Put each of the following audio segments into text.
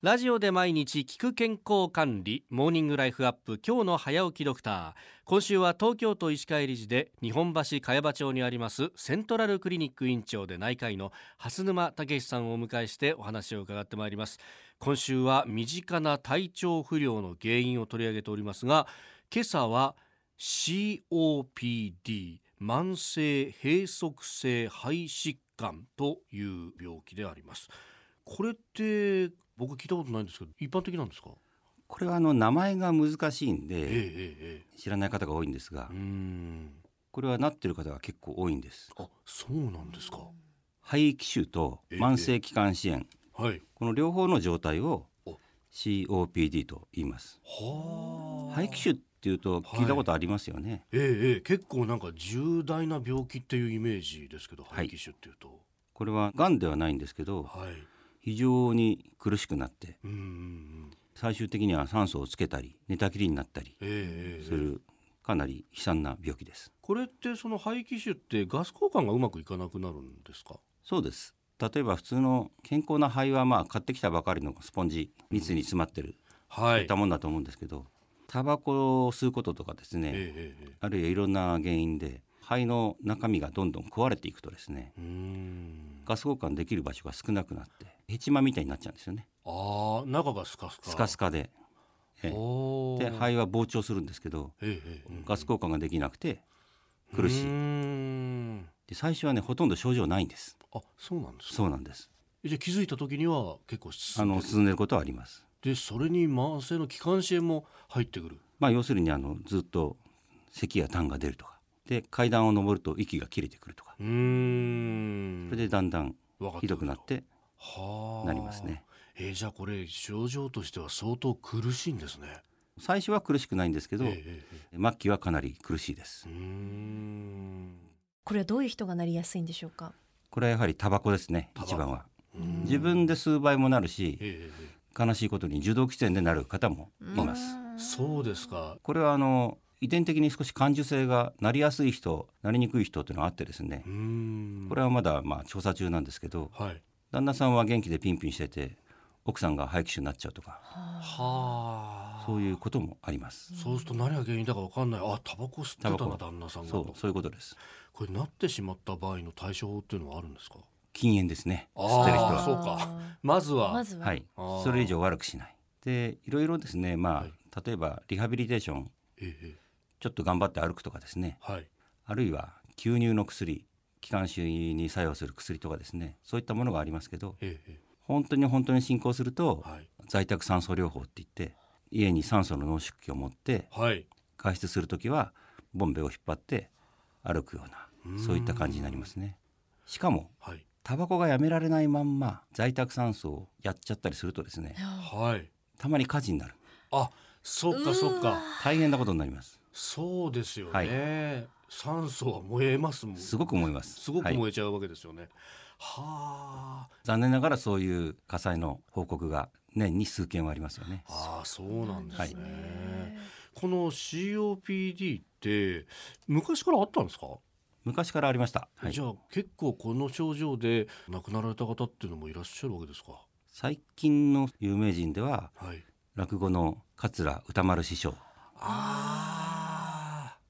ラジオで毎日聞く健康管理モーニングライフアップ今日の早起きドクター。今週は東京都医師会理事で日本橋茅場町にありますセントラルクリニック院長で内科医の蓮沼武さんをお迎えしてお話を伺ってまいります。今週は身近な体調不良の原因を取り上げておりますが今朝は COPD 慢性閉塞性肺疾患という病気であります。これって僕聞いたことないんですけど一般的なんですか？これはあの名前が難しいんで、知らない方が多いんですがこれはなってる方が結構多いんです。あそうなんですか。肺気腫と慢性気管支炎、はい。この両方の状態をお。COPD と言います。はあ。肺気腫っていうと聞いたことありますよね、ええええ。結構なんか重大な病気っていうイメージですけどはい。肺気腫っていうと。これは癌ではないんですけどはい非常に苦しくなってうんうんうん。最終的には酸素をつけたり寝たきりになったりするかなり悲惨な病気です。これってその肺気腫ってガス交換がうまくいかなくなるんですか？そうです。例えば普通の健康な肺はまあ買ってきたばかりのスポンジ密に詰まってる、はい。そういったもんだと思うんですけどタバコを吸うこととかですね、えあるいはいろんな原因で肺の中身がどんどん壊れていくとですねガス交換できる場所が少なくなってヘチマみたいになっちゃうんですよね。ああ中がスカスカ。スカスカで。ええ。で肺は膨張するんですけどええええ。ガス交換ができなくて苦しい。で最初はねほとんど症状ないんです。あそうなんですか。そうなんです。じゃあ気づいた時には結構進あんでる。の進んでることはあります。でそれに慢性の気管支炎も入ってくる。まあ要するにあのずっと咳や痰が出るとかで階段を上ると息が切れてくるとか。うーん。それでだんだんひどくなってはあ。なりますね。えーじゃあこれ症状としては相当苦しいんですね。最初は苦しくないんですけど、ええええ末期はかなり苦しいです。うーん。これはどういう人がなりやすいんでしょうか？これはやはりタバコですね一番は。うん。自分で吸う場合もなるしええ。え悲しいことに受動喫煙でなる方もいます。えそうですか。これはあの遺伝的に少し感受性がなりやすい人なりにくい人というのがあってですね。これはまだまあ調査中なんですけどはい。旦那さんは元気でピンピンしてて奥さんが肺気腫になっちゃうとかはあ。そういうこともあります。そうすると何が原因だかわかんない。あタバコ吸ってたタバコ。な旦那さんが。とそうそういうことです。これなってしまった場合の対処法っていうのはあるんですか？禁煙ですね。吸ってる人は。そうか。まずは。まずは、はい。それ以上悪くしない。でいろいろですねまあ、はい。例えばリハビリテーション。えええちょっと頑張って歩くとかですね。えはい。あるいは吸入の薬気管支に作用する薬とかですね。そういったものがありますけどえええ本当に本当に進行するとえはい。在宅酸素療法って言って家に酸素の濃縮器を持ってはい。外出する時はボンベを引っ張って歩くようなそういった感じになりますね。しかもはい。タバコがやめられないまんま在宅酸素をやっちゃったりするとですねはい。たまに火事になる。あそっかそっか。大変なことになりますそうですよね、はい。酸素は燃えますもん。すごく思います。すごくはい。燃えちゃうわけですよね、はあ。残念ながらそういう火災の報告が年に数件はありますよね。ああそうなんですね、はい。この COPD って昔からあったんですか、昔からありました、はい。じゃあ結構この症状で亡くなられた方っていうのもいらっしゃるわけですか？最近の有名人でははい。落語の桂歌丸師匠。ああ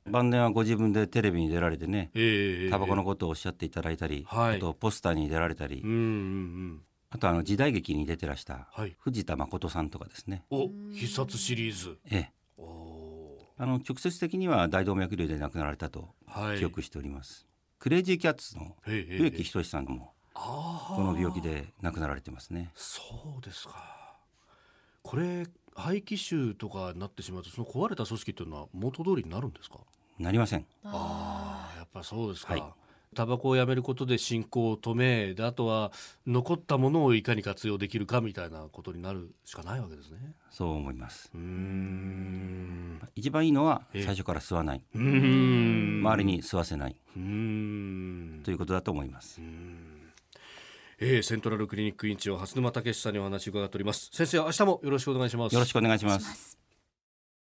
晩年はご自分でテレビに出られてねええタバコのことをおっしゃっていただいたり、はい。あとポスターに出られたり、うんうんうん。あとあの時代劇に出てらしたはい。藤田誠さんとかですね。お必殺シリーズ。ええ。あの直接的には大動脈瘤で亡くなられたと記憶しております、クレイジーキャッツの植木仁さんもこの病気で亡くなられてますね。そうですか。これ肺気腫とかになってしまうとその壊れた組織っていうのは元通りになるんですか？なりません。ああやっぱそうですか、はい。タバコをやめることで進行を止めであとは残ったものをいかに活用できるかみたいなことになるしかないわけですね。そう思います。うーん。一番いいのはええ。最初から吸わない。うーん。周りに吸わせない。うーん。ということだと思います。えー、セントラルクリニック院長蓮沼武さんにお話を伺っております。先生明日もよろしくお願いします。よろしくお願いします